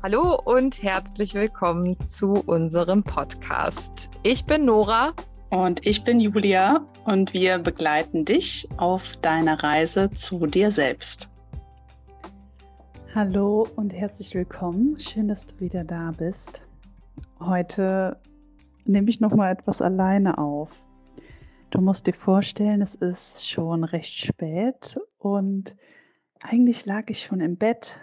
Hallo und herzlich willkommen zu unserem Podcast. Ich bin Nora. Und ich bin Julia und wir begleiten dich auf deiner Reise zu dir selbst. Hallo und herzlich willkommen. Schön, dass du wieder da bist. Heute nehme ich noch mal etwas alleine auf. Du musst dir vorstellen, es ist schon recht spät und eigentlich lag ich schon im Bett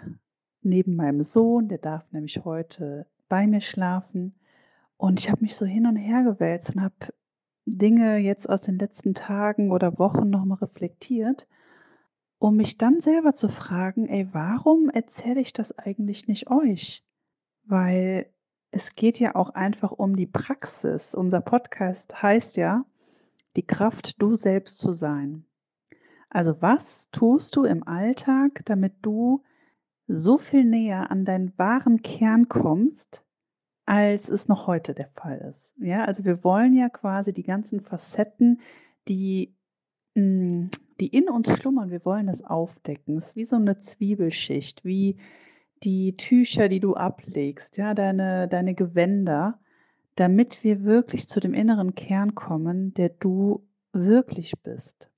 neben meinem Sohn, der darf nämlich heute bei mir schlafen. Und ich habe mich so hin und her gewälzt und habe Dinge jetzt aus den letzten Tagen oder Wochen nochmal reflektiert, um mich dann selber zu fragen, ey, warum erzähle ich das eigentlich nicht euch? Weil es geht ja auch einfach um die Praxis. Unser Podcast heißt ja, die Kraft, du selbst zu sein. Also was tust du im Alltag, damit du so viel näher an deinen wahren Kern kommst, als es noch heute der Fall ist. Ja, also wir wollen ja quasi die ganzen Facetten, die, mm, die in uns schlummern, wir wollen das aufdecken. Es ist wie so eine Zwiebelschicht, wie die Tücher, die du ablegst, ja, deine, deine Gewänder, damit wir wirklich zu dem inneren Kern kommen, der du wirklich bist.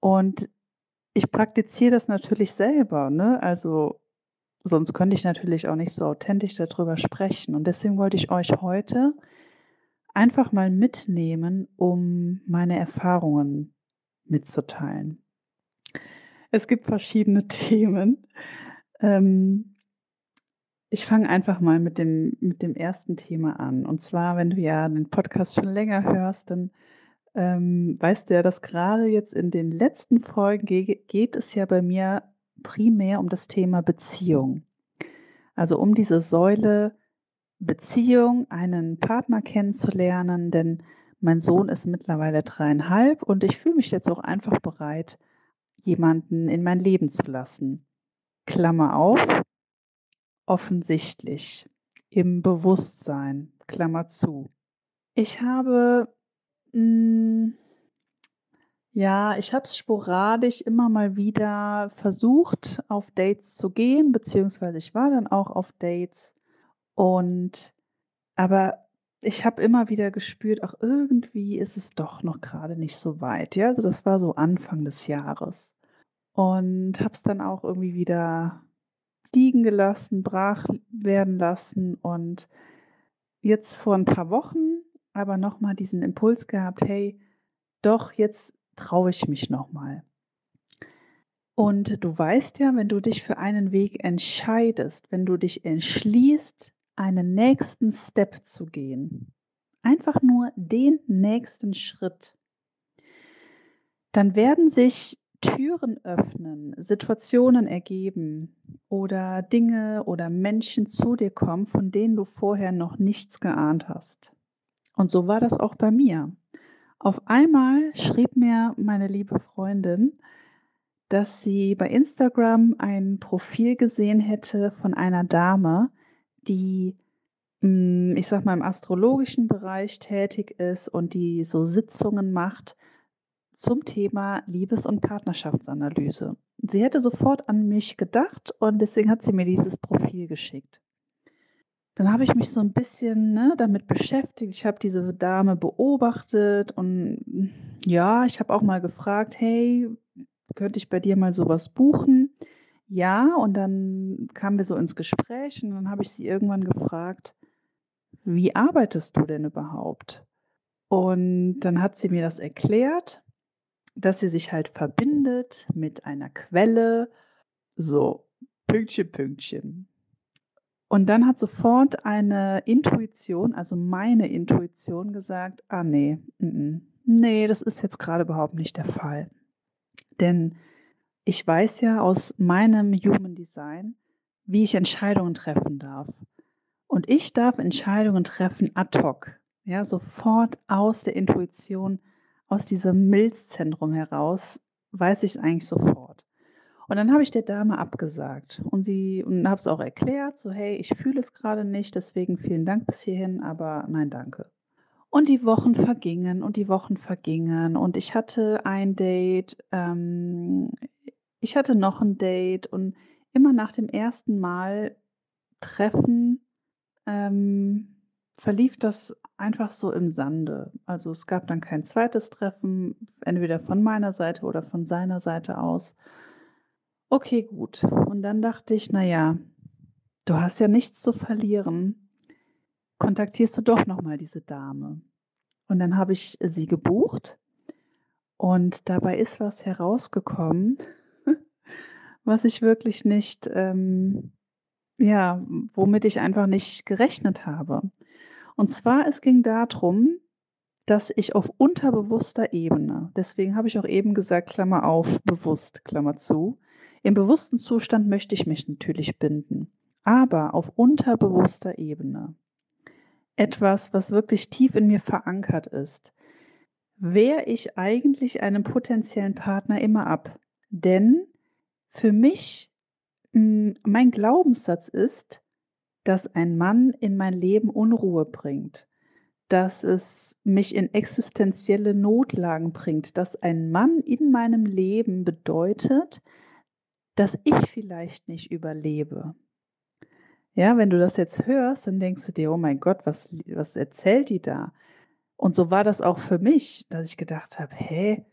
Und ich praktiziere das natürlich selber, ne? Also sonst könnte ich natürlich auch nicht so authentisch darüber sprechen. Und deswegen wollte ich euch heute einfach mal mitnehmen, um meine Erfahrungen mitzuteilen. Es gibt verschiedene Themen. Ähm, ich fange einfach mal mit dem, mit dem ersten Thema an. Und zwar, wenn du ja den Podcast schon länger hörst, dann ähm, weißt du ja, dass gerade jetzt in den letzten Folgen ge geht es ja bei mir primär um das Thema Beziehung. Also um diese Säule Beziehung, einen Partner kennenzulernen, denn mein Sohn ist mittlerweile dreieinhalb und ich fühle mich jetzt auch einfach bereit, jemanden in mein Leben zu lassen. Klammer auf, offensichtlich, im Bewusstsein, Klammer zu. Ich habe hm, ja, ich habe es sporadisch immer mal wieder versucht, auf Dates zu gehen, beziehungsweise ich war dann auch auf Dates. Und aber ich habe immer wieder gespürt, ach, irgendwie ist es doch noch gerade nicht so weit, ja? Also, das war so Anfang des Jahres. Und habe es dann auch irgendwie wieder liegen gelassen, brach werden lassen. Und jetzt vor ein paar Wochen aber nochmal diesen Impuls gehabt, hey, doch, jetzt traue ich mich nochmal. Und du weißt ja, wenn du dich für einen Weg entscheidest, wenn du dich entschließt, einen nächsten Step zu gehen, einfach nur den nächsten Schritt, dann werden sich Türen öffnen, Situationen ergeben oder Dinge oder Menschen zu dir kommen, von denen du vorher noch nichts geahnt hast. Und so war das auch bei mir. Auf einmal schrieb mir meine liebe Freundin, dass sie bei Instagram ein Profil gesehen hätte von einer Dame, die, hm, ich sag mal, im astrologischen Bereich tätig ist und die so Sitzungen macht zum Thema Liebes- und Partnerschaftsanalyse. Sie hätte sofort an mich gedacht und deswegen hat sie mir dieses Profil geschickt. Dann habe ich mich so ein bisschen, ne, damit beschäftigt. Ich habe diese Dame beobachtet und ja, ich habe auch mal gefragt: „Hey, könnte ich bei dir mal sowas buchen?“ Ja, und dann kamen wir so ins Gespräch und dann habe ich sie irgendwann gefragt: „Wie arbeitest du denn überhaupt?“ Und dann hat sie mir das erklärt, dass sie sich halt verbindet mit einer Quelle, so Pünktchen, Pünktchen. Und dann hat sofort eine Intuition, also meine Intuition gesagt, ah nee, n -n, nee, das ist jetzt gerade überhaupt nicht der Fall. Denn ich weiß ja aus meinem Human Design, wie ich Entscheidungen treffen darf. Und ich darf Entscheidungen treffen ad hoc, ja, sofort aus der Intuition, aus diesem Milzzentrum heraus, weiß ich es eigentlich sofort. Und dann habe ich der Dame abgesagt und sie und habe es auch erklärt, so hey, ich fühle es gerade nicht, deswegen vielen Dank bis hierhin, aber nein, danke. Und die Wochen vergingen und die Wochen vergingen und ich hatte ein Date, ähm, ich hatte noch ein Date und immer nach dem ersten Mal Treffen ähm, verlief das einfach so im Sande. Also es gab dann kein zweites Treffen, entweder von meiner Seite oder von seiner Seite aus. Okay, gut. Und dann dachte ich, naja, du hast ja nichts zu verlieren. Kontaktierst du doch nochmal diese Dame. Und dann habe ich sie gebucht und dabei ist was herausgekommen, was ich wirklich nicht, ähm, ja, womit ich einfach nicht gerechnet habe. Und zwar, es ging darum, dass ich auf unterbewusster Ebene, deswegen habe ich auch eben gesagt, Klammer auf, bewusst, Klammer zu, im bewussten Zustand möchte ich mich natürlich binden, aber auf unterbewusster Ebene. Etwas, was wirklich tief in mir verankert ist, wehre ich eigentlich einen potenziellen Partner immer ab. Denn für mich, hm, mein Glaubenssatz ist, dass ein Mann in mein Leben Unruhe bringt, dass es mich in existenzielle Notlagen bringt, dass ein Mann in meinem Leben bedeutet, dass ich vielleicht nicht überlebe. Ja, wenn du das jetzt hörst, dann denkst du dir, oh mein Gott, was, was erzählt die da? Und so war das auch für mich, dass ich gedacht habe, hä,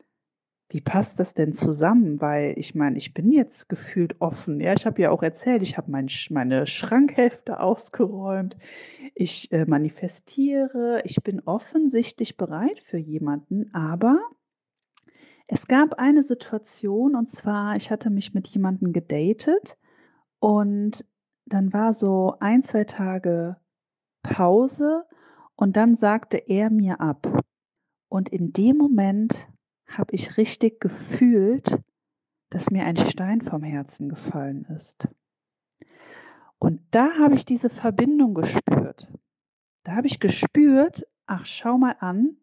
wie passt das denn zusammen? Weil ich meine, ich bin jetzt gefühlt offen. Ja, ich habe ja auch erzählt, ich habe mein, meine Schrankhälfte ausgeräumt. Ich äh, manifestiere. Ich bin offensichtlich bereit für jemanden. Aber es gab eine Situation und zwar, ich hatte mich mit jemandem gedatet und dann war so ein, zwei Tage Pause und dann sagte er mir ab. Und in dem Moment habe ich richtig gefühlt, dass mir ein Stein vom Herzen gefallen ist. Und da habe ich diese Verbindung gespürt. Da habe ich gespürt, ach, schau mal an,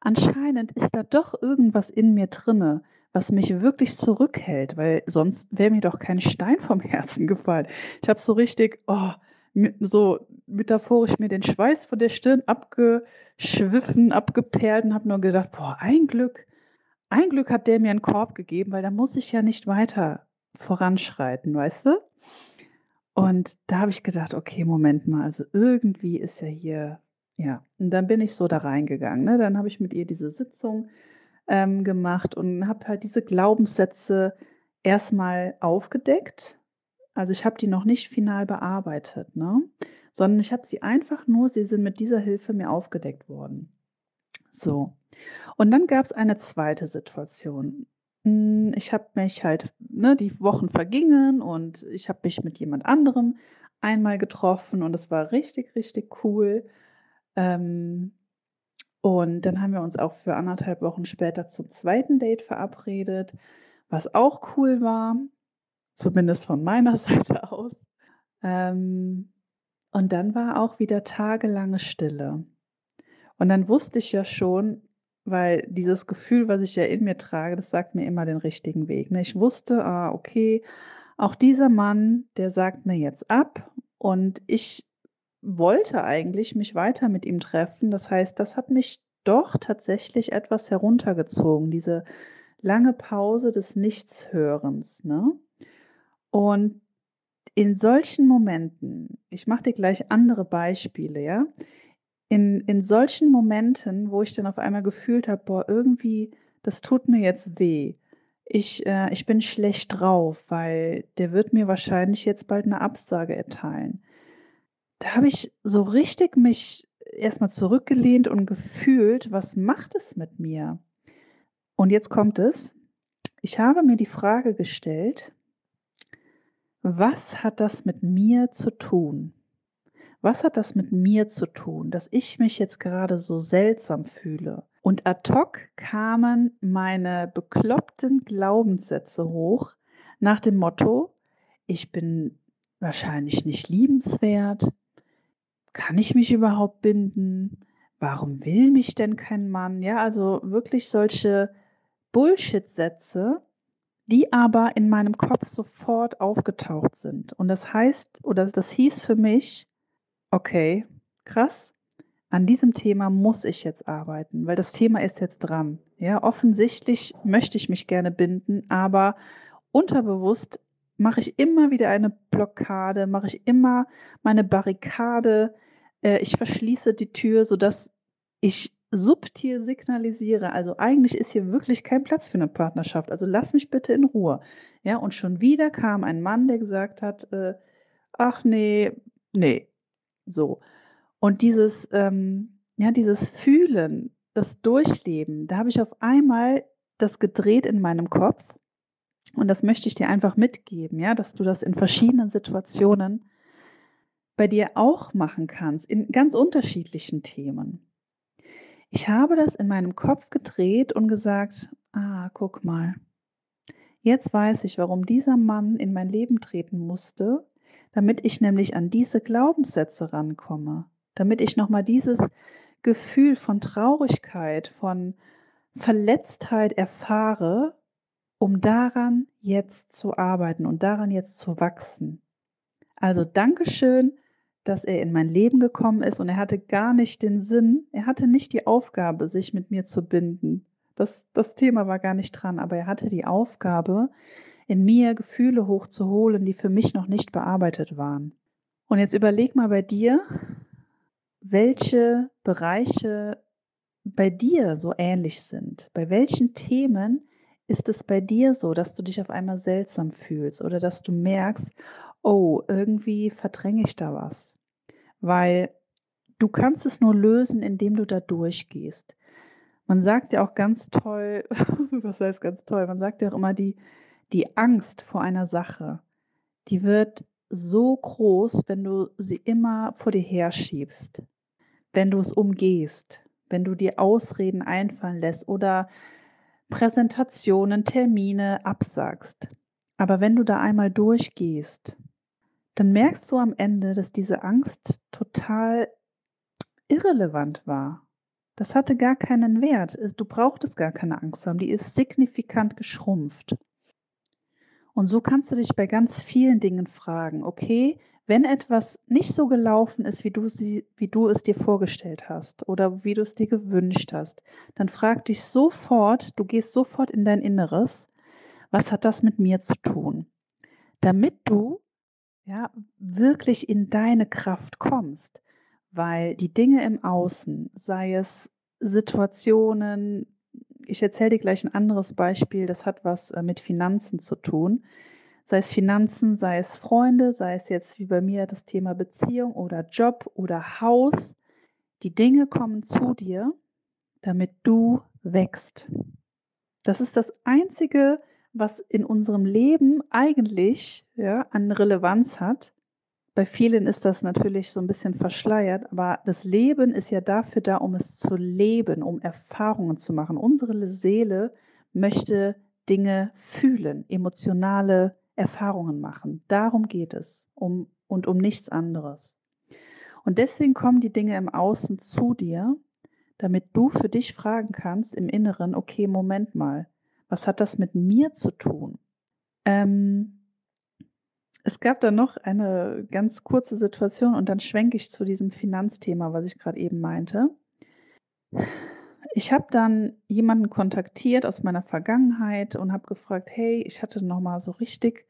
anscheinend ist da doch irgendwas in mir drinne, was mich wirklich zurückhält, weil sonst wäre mir doch kein Stein vom Herzen gefallen. Ich habe so richtig, oh, so metaphorisch mir den Schweiß von der Stirn abgeschwiffen, abgeperlt und habe nur gedacht, boah, ein Glück, ein Glück hat der mir einen Korb gegeben, weil da muss ich ja nicht weiter voranschreiten, weißt du? Und da habe ich gedacht, okay, Moment mal, also irgendwie ist ja hier, ja, und dann bin ich so da reingegangen. Ne? Dann habe ich mit ihr diese Sitzung ähm, gemacht und habe halt diese Glaubenssätze erstmal aufgedeckt also ich habe die noch nicht final bearbeitet, ne? sondern ich habe sie einfach nur, sie sind mit dieser Hilfe mir aufgedeckt worden. So. Und dann gab es eine zweite Situation. Hm, ich habe mich halt, ne, die Wochen vergingen und ich habe mich mit jemand anderem einmal getroffen und es war richtig, richtig cool. Ähm, und dann haben wir uns auch für anderthalb Wochen später zum zweiten Date verabredet, was auch cool war zumindest von meiner Seite aus. Ähm, und dann war auch wieder tagelange Stille. Und dann wusste ich ja schon, weil dieses Gefühl, was ich ja in mir trage, das sagt mir immer den richtigen Weg. Ne? Ich wusste, ah, okay, auch dieser Mann, der sagt mir jetzt ab und ich wollte eigentlich mich weiter mit ihm treffen. Das heißt, das hat mich doch tatsächlich etwas heruntergezogen, diese lange Pause des Nichtshörens. Ne? Und in solchen Momenten, ich mache dir gleich andere Beispiele, ja, in, in solchen Momenten, wo ich dann auf einmal gefühlt habe, boah, irgendwie, das tut mir jetzt weh. Ich, äh, ich bin schlecht drauf, weil der wird mir wahrscheinlich jetzt bald eine Absage erteilen. Da habe ich so richtig mich erstmal zurückgelehnt und gefühlt, was macht es mit mir? Und jetzt kommt es. Ich habe mir die Frage gestellt, was hat das mit mir zu tun? Was hat das mit mir zu tun, dass ich mich jetzt gerade so seltsam fühle? Und ad hoc kamen meine bekloppten Glaubenssätze hoch nach dem Motto, ich bin wahrscheinlich nicht liebenswert. Kann ich mich überhaupt binden? Warum will mich denn kein Mann? Ja, also wirklich solche Bullshit-Sätze, die aber in meinem Kopf sofort aufgetaucht sind. Und das heißt, oder das hieß für mich, okay, krass, an diesem Thema muss ich jetzt arbeiten, weil das Thema ist jetzt dran. Ja, offensichtlich möchte ich mich gerne binden, aber unterbewusst mache ich immer wieder eine Blockade, mache ich immer meine Barrikade, äh, ich verschließe die Tür, sodass ich subtil signalisiere, also eigentlich ist hier wirklich kein Platz für eine Partnerschaft, also lass mich bitte in Ruhe. Ja, und schon wieder kam ein Mann, der gesagt hat, äh, ach nee, nee, so. Und dieses, ähm, ja, dieses Fühlen, das Durchleben, da habe ich auf einmal das gedreht in meinem Kopf. Und das möchte ich dir einfach mitgeben, ja, dass du das in verschiedenen Situationen bei dir auch machen kannst, in ganz unterschiedlichen Themen. Ich habe das in meinem Kopf gedreht und gesagt, ah, guck mal, jetzt weiß ich, warum dieser Mann in mein Leben treten musste, damit ich nämlich an diese Glaubenssätze rankomme, damit ich nochmal dieses Gefühl von Traurigkeit, von Verletztheit erfahre, um daran jetzt zu arbeiten und daran jetzt zu wachsen. Also Dankeschön, dass er in mein Leben gekommen ist und er hatte gar nicht den Sinn, er hatte nicht die Aufgabe, sich mit mir zu binden. Das, das Thema war gar nicht dran, aber er hatte die Aufgabe, in mir Gefühle hochzuholen, die für mich noch nicht bearbeitet waren. Und jetzt überleg mal bei dir, welche Bereiche bei dir so ähnlich sind. Bei welchen Themen ist es bei dir so, dass du dich auf einmal seltsam fühlst oder dass du merkst, oh, irgendwie verdränge ich da was? Weil du kannst es nur lösen, indem du da durchgehst. Man sagt ja auch ganz toll, was heißt ganz toll? Man sagt ja auch immer, die, die Angst vor einer Sache, die wird so groß, wenn du sie immer vor dir herschiebst, wenn du es umgehst, wenn du dir Ausreden einfallen lässt oder Präsentationen, Termine absagst. Aber wenn du da einmal durchgehst, dann merkst du am Ende, dass diese Angst total irrelevant war. Das hatte gar keinen Wert. Du brauchtest gar keine Angst haben. Die ist signifikant geschrumpft. Und so kannst du dich bei ganz vielen Dingen fragen, okay, wenn etwas nicht so gelaufen ist, wie du, sie, wie du es dir vorgestellt hast oder wie du es dir gewünscht hast, dann frag dich sofort, du gehst sofort in dein Inneres, was hat das mit mir zu tun? Damit du ja wirklich in deine Kraft kommst, weil die Dinge im Außen, sei es Situationen, ich erzähle dir gleich ein anderes Beispiel, das hat was äh, mit Finanzen zu tun sei es Finanzen, sei es Freunde, sei es jetzt wie bei mir das Thema Beziehung oder Job oder Haus. Die Dinge kommen zu dir, damit du wächst. Das ist das Einzige, was in unserem Leben eigentlich ja, an Relevanz hat. Bei vielen ist das natürlich so ein bisschen verschleiert, aber das Leben ist ja dafür da, um es zu leben, um Erfahrungen zu machen. Unsere Seele möchte Dinge fühlen, emotionale Erfahrungen machen. Darum geht es um, und um nichts anderes. Und deswegen kommen die Dinge im Außen zu dir, damit du für dich fragen kannst im Inneren, okay, Moment mal, was hat das mit mir zu tun? Ähm, es gab da noch eine ganz kurze Situation und dann schwenke ich zu diesem Finanzthema, was ich gerade eben meinte. Ich habe dann jemanden kontaktiert aus meiner Vergangenheit und habe gefragt, hey, ich hatte noch mal so richtig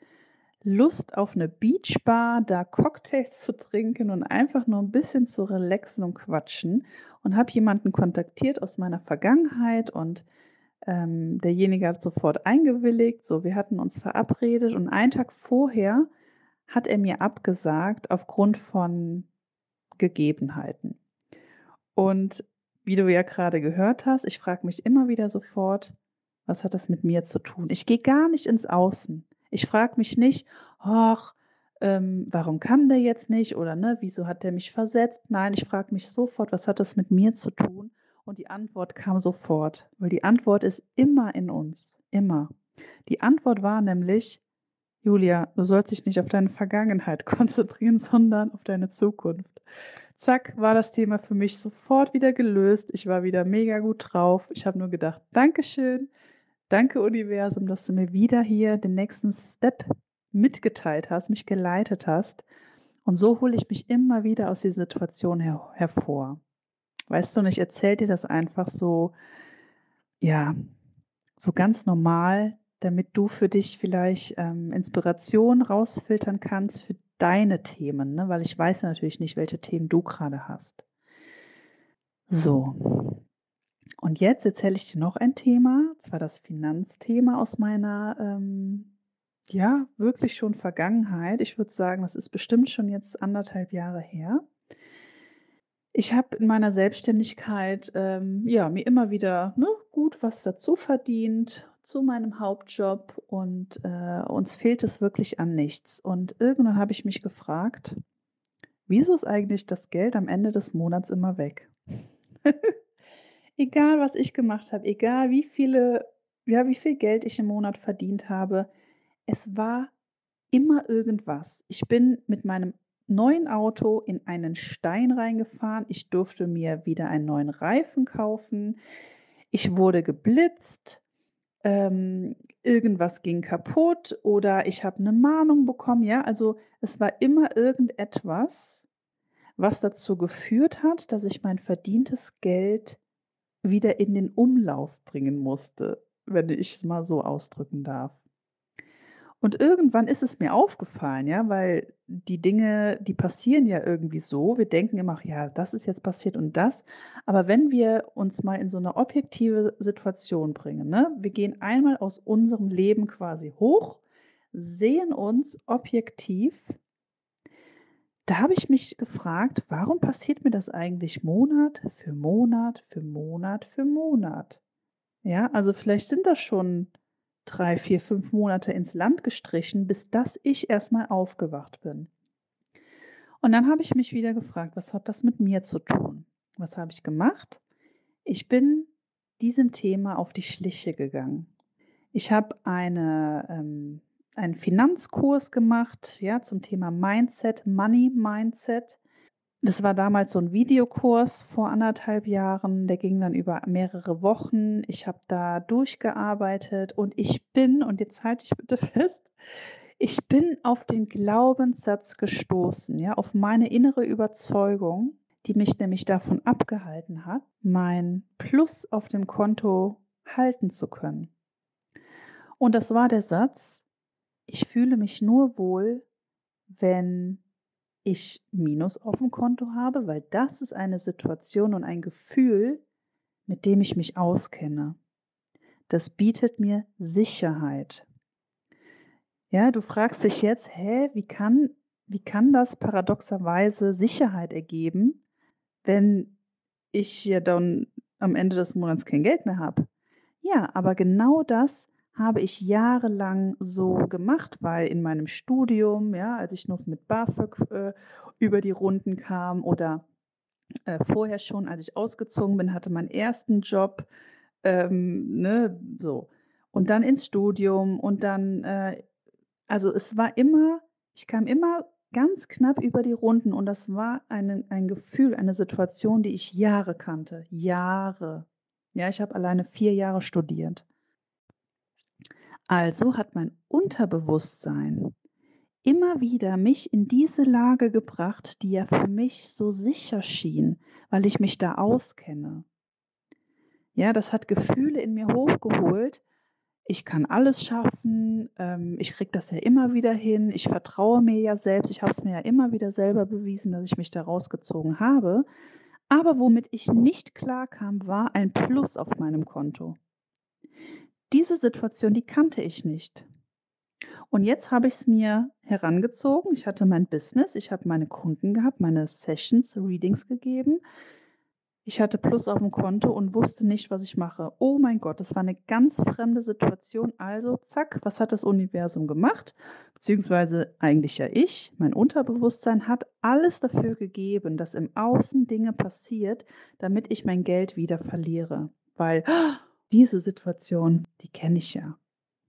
Lust auf eine Beachbar, da Cocktails zu trinken und einfach nur ein bisschen zu relaxen und quatschen und habe jemanden kontaktiert aus meiner Vergangenheit und ähm, derjenige hat sofort eingewilligt. So, wir hatten uns verabredet und einen Tag vorher hat er mir abgesagt aufgrund von Gegebenheiten. Und wie du ja gerade gehört hast, ich frage mich immer wieder sofort, was hat das mit mir zu tun? Ich gehe gar nicht ins Außen. Ich frage mich nicht, ach, ähm, warum kann der jetzt nicht oder ne, wieso hat der mich versetzt? Nein, ich frage mich sofort, was hat das mit mir zu tun? Und die Antwort kam sofort, weil die Antwort ist immer in uns, immer. Die Antwort war nämlich, Julia, du sollst dich nicht auf deine Vergangenheit konzentrieren, sondern auf deine Zukunft. Zack, war das Thema für mich sofort wieder gelöst. Ich war wieder mega gut drauf. Ich habe nur gedacht, Dankeschön. Danke, Universum, dass du mir wieder hier den nächsten Step mitgeteilt hast, mich geleitet hast. Und so hole ich mich immer wieder aus dieser Situation her hervor. Weißt du, und ich erzähle dir das einfach so, ja, so ganz normal, damit du für dich vielleicht ähm, Inspiration rausfiltern kannst für deine Themen, ne? weil ich weiß natürlich nicht, welche Themen du gerade hast. So, und jetzt erzähle ich dir noch ein Thema, zwar das Finanzthema aus meiner, ähm, ja, wirklich schon Vergangenheit. Ich würde sagen, das ist bestimmt schon jetzt anderthalb Jahre her. Ich habe in meiner Selbstständigkeit ähm, ja, mir immer wieder ne, gut was dazu verdient zu meinem Hauptjob und äh, uns fehlt es wirklich an nichts. Und irgendwann habe ich mich gefragt, wieso ist eigentlich das Geld am Ende des Monats immer weg? egal, was ich gemacht habe, egal wie viele, ja, wie viel Geld ich im Monat verdient habe, es war immer irgendwas. Ich bin mit meinem neuen Auto in einen Stein reingefahren. Ich durfte mir wieder einen neuen Reifen kaufen. Ich wurde geblitzt. Ähm, irgendwas ging kaputt oder ich habe eine Mahnung bekommen. Ja, also es war immer irgendetwas, was dazu geführt hat, dass ich mein verdientes Geld wieder in den Umlauf bringen musste, wenn ich es mal so ausdrücken darf. Und irgendwann ist es mir aufgefallen, ja, weil die Dinge, die passieren ja irgendwie so. Wir denken immer, ja, das ist jetzt passiert und das. Aber wenn wir uns mal in so eine objektive Situation bringen, ne, wir gehen einmal aus unserem Leben quasi hoch, sehen uns objektiv, da habe ich mich gefragt, warum passiert mir das eigentlich Monat für Monat für Monat für Monat? Ja, also vielleicht sind das schon drei, vier, fünf Monate ins Land gestrichen, bis dass ich erstmal aufgewacht bin. Und dann habe ich mich wieder gefragt, was hat das mit mir zu tun? Was habe ich gemacht? Ich bin diesem Thema auf die Schliche gegangen. Ich habe eine, ähm, einen Finanzkurs gemacht, ja, zum Thema Mindset, Money Mindset. Das war damals so ein Videokurs vor anderthalb Jahren, der ging dann über mehrere Wochen. Ich habe da durchgearbeitet und ich bin, und jetzt halte ich bitte fest, ich bin auf den Glaubenssatz gestoßen, ja, auf meine innere Überzeugung, die mich nämlich davon abgehalten hat, mein Plus auf dem Konto halten zu können. Und das war der Satz, ich fühle mich nur wohl, wenn ich Minus auf dem Konto habe, weil das ist eine Situation und ein Gefühl, mit dem ich mich auskenne. Das bietet mir Sicherheit. Ja, du fragst dich jetzt, hä, wie kann, wie kann das paradoxerweise Sicherheit ergeben, wenn ich ja dann am Ende des Monats kein Geld mehr habe? Ja, aber genau das habe ich jahrelang so gemacht, weil in meinem Studium, ja, als ich noch mit BAföG äh, über die Runden kam oder äh, vorher schon, als ich ausgezogen bin, hatte meinen ersten Job, ähm, ne, so. Und dann ins Studium und dann, äh, also es war immer, ich kam immer ganz knapp über die Runden und das war eine, ein Gefühl, eine Situation, die ich Jahre kannte. Jahre. Ja, ich habe alleine vier Jahre studiert. Also hat mein Unterbewusstsein immer wieder mich in diese Lage gebracht, die ja für mich so sicher schien, weil ich mich da auskenne. Ja, das hat Gefühle in mir hochgeholt. Ich kann alles schaffen, ähm, ich kriege das ja immer wieder hin, ich vertraue mir ja selbst, ich habe es mir ja immer wieder selber bewiesen, dass ich mich da rausgezogen habe. Aber womit ich nicht klarkam, war ein Plus auf meinem Konto diese Situation, die kannte ich nicht. Und jetzt habe ich es mir herangezogen. Ich hatte mein Business, ich habe meine Kunden gehabt, meine Sessions, Readings gegeben. Ich hatte Plus auf dem Konto und wusste nicht, was ich mache. Oh mein Gott, das war eine ganz fremde Situation. Also, zack, was hat das Universum gemacht? Beziehungsweise eigentlich ja ich. Mein Unterbewusstsein hat alles dafür gegeben, dass im Außen Dinge passiert, damit ich mein Geld wieder verliere. Weil, diese Situation, die kenne ich ja.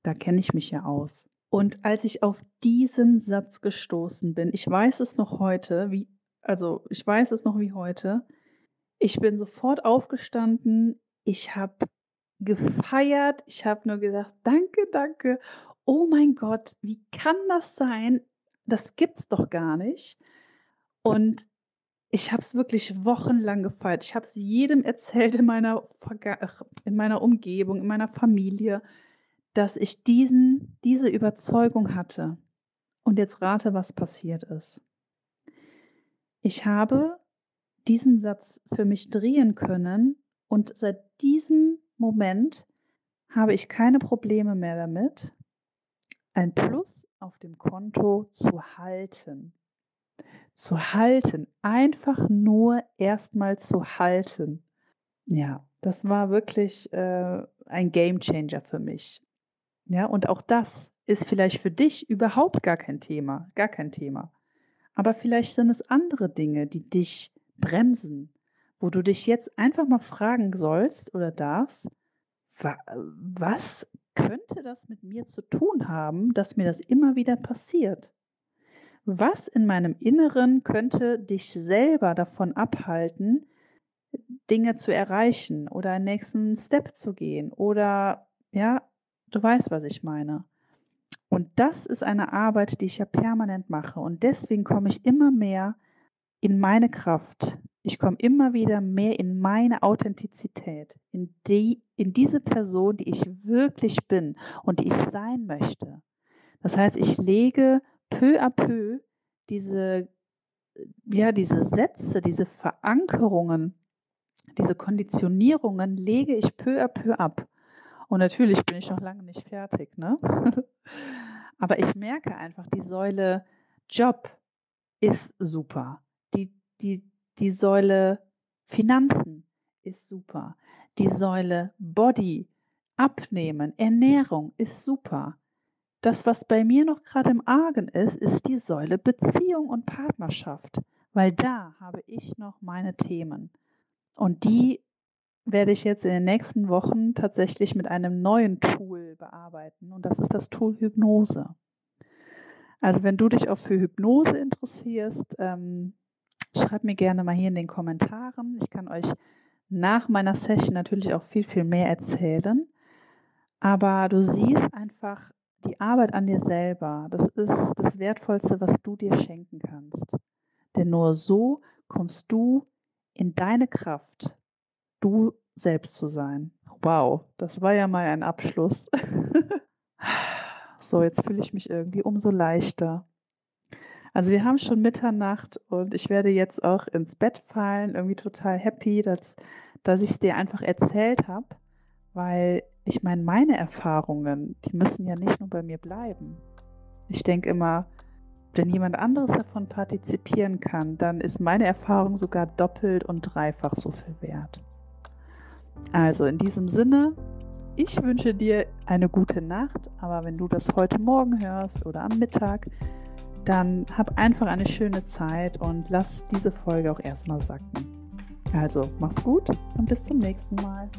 Da kenne ich mich ja aus. Und als ich auf diesen Satz gestoßen bin, ich weiß es noch heute, wie, also ich weiß es noch wie heute, ich bin sofort aufgestanden, ich habe gefeiert, ich habe nur gesagt, danke, danke, oh mein Gott, wie kann das sein? Das gibt's doch gar nicht. Und ich habe es wirklich wochenlang gefeiert. Ich habe es jedem erzählt in meiner, in meiner Umgebung, in meiner Familie. dass ich diesen, diese Überzeugung hatte. Und jetzt rate, was passiert ist. Ich habe diesen Satz für mich drehen können und seit diesem Moment habe ich keine Probleme mehr damit, ein Plus auf dem Konto zu halten. Zu halten, einfach nur erstmal zu halten. Ja, das war wirklich äh, ein Game Changer für mich. Ja, und auch das ist vielleicht für dich überhaupt gar kein Thema, gar kein Thema. Aber vielleicht sind es andere Dinge, die dich bremsen, wo du dich jetzt einfach mal fragen sollst oder darfst, was könnte das mit mir zu tun haben, dass mir das immer wieder passiert? Was in meinem Inneren könnte dich selber davon abhalten, Dinge zu erreichen oder einen nächsten Step zu gehen oder ja, du weißt, was ich meine. Und das ist eine Arbeit, die ich ja permanent mache. Und deswegen komme ich immer mehr in meine Kraft. Ich komme immer wieder mehr in meine Authentizität, in, die, in diese Person, die ich wirklich bin und die ich sein möchte. Das heißt, ich lege peu à peu diese, ja, diese Sätze, diese Verankerungen, diese Konditionierungen lege ich peu à peu ab. Und natürlich bin ich noch lange nicht fertig, ne? Aber ich merke einfach, die Säule Job ist super. Die, die, die Säule Finanzen ist super. Die Säule Body, Abnehmen, Ernährung ist super. Das, was bei mir noch gerade im Argen ist, ist die Säule Beziehung und Partnerschaft, weil da habe ich noch meine Themen. Und die werde ich jetzt in den nächsten Wochen tatsächlich mit einem neuen Tool bearbeiten und das ist das Tool Hypnose. Also wenn du dich auch für Hypnose interessierst, ähm, schreib mir gerne mal hier in den Kommentaren. Ich kann euch nach meiner Session natürlich auch viel, viel mehr erzählen. Aber du siehst einfach die Arbeit an dir selber. Das ist das Wertvollste, was du dir schenken kannst. Denn nur so kommst du in deine Kraft, du selbst zu sein. Wow, das war ja mal ein Abschluss. so, jetzt fühle ich mich irgendwie umso leichter. Also wir haben schon Mitternacht und ich werde jetzt auch ins Bett fallen, irgendwie total happy, dass, dass ich es dir einfach erzählt habe, weil ich meine, meine Erfahrungen, die müssen ja nicht nur bei mir bleiben. Ich denke immer, wenn jemand anderes davon partizipieren kann, dann ist meine Erfahrung sogar doppelt und dreifach so viel wert. Also in diesem Sinne, ich wünsche dir eine gute Nacht, aber wenn du das heute Morgen hörst oder am Mittag, dann hab einfach eine schöne Zeit und lass diese Folge auch erstmal sacken. Also, mach's gut und bis zum nächsten Mal.